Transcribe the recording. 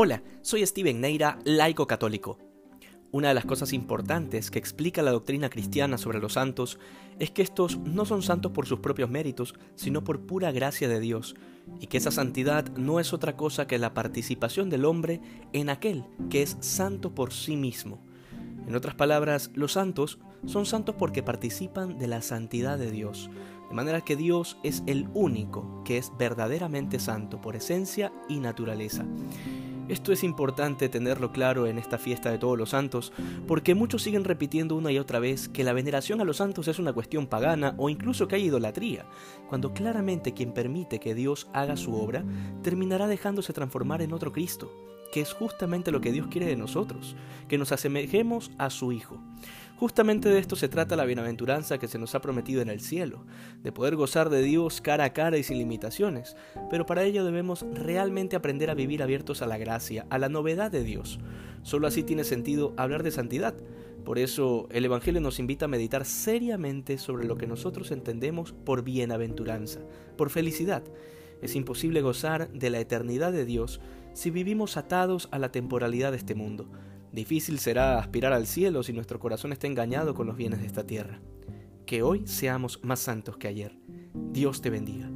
Hola, soy Steven Neira, laico católico. Una de las cosas importantes que explica la doctrina cristiana sobre los santos es que estos no son santos por sus propios méritos, sino por pura gracia de Dios, y que esa santidad no es otra cosa que la participación del hombre en aquel que es santo por sí mismo. En otras palabras, los santos son santos porque participan de la santidad de Dios, de manera que Dios es el único que es verdaderamente santo por esencia y naturaleza. Esto es importante tenerlo claro en esta fiesta de todos los santos, porque muchos siguen repitiendo una y otra vez que la veneración a los santos es una cuestión pagana o incluso que hay idolatría, cuando claramente quien permite que Dios haga su obra terminará dejándose transformar en otro Cristo, que es justamente lo que Dios quiere de nosotros, que nos asemejemos a su Hijo. Justamente de esto se trata la bienaventuranza que se nos ha prometido en el cielo, de poder gozar de Dios cara a cara y sin limitaciones, pero para ello debemos realmente aprender a vivir abiertos a la gracia, a la novedad de Dios. Solo así tiene sentido hablar de santidad. Por eso el Evangelio nos invita a meditar seriamente sobre lo que nosotros entendemos por bienaventuranza, por felicidad. Es imposible gozar de la eternidad de Dios si vivimos atados a la temporalidad de este mundo. Difícil será aspirar al cielo si nuestro corazón está engañado con los bienes de esta tierra. Que hoy seamos más santos que ayer. Dios te bendiga.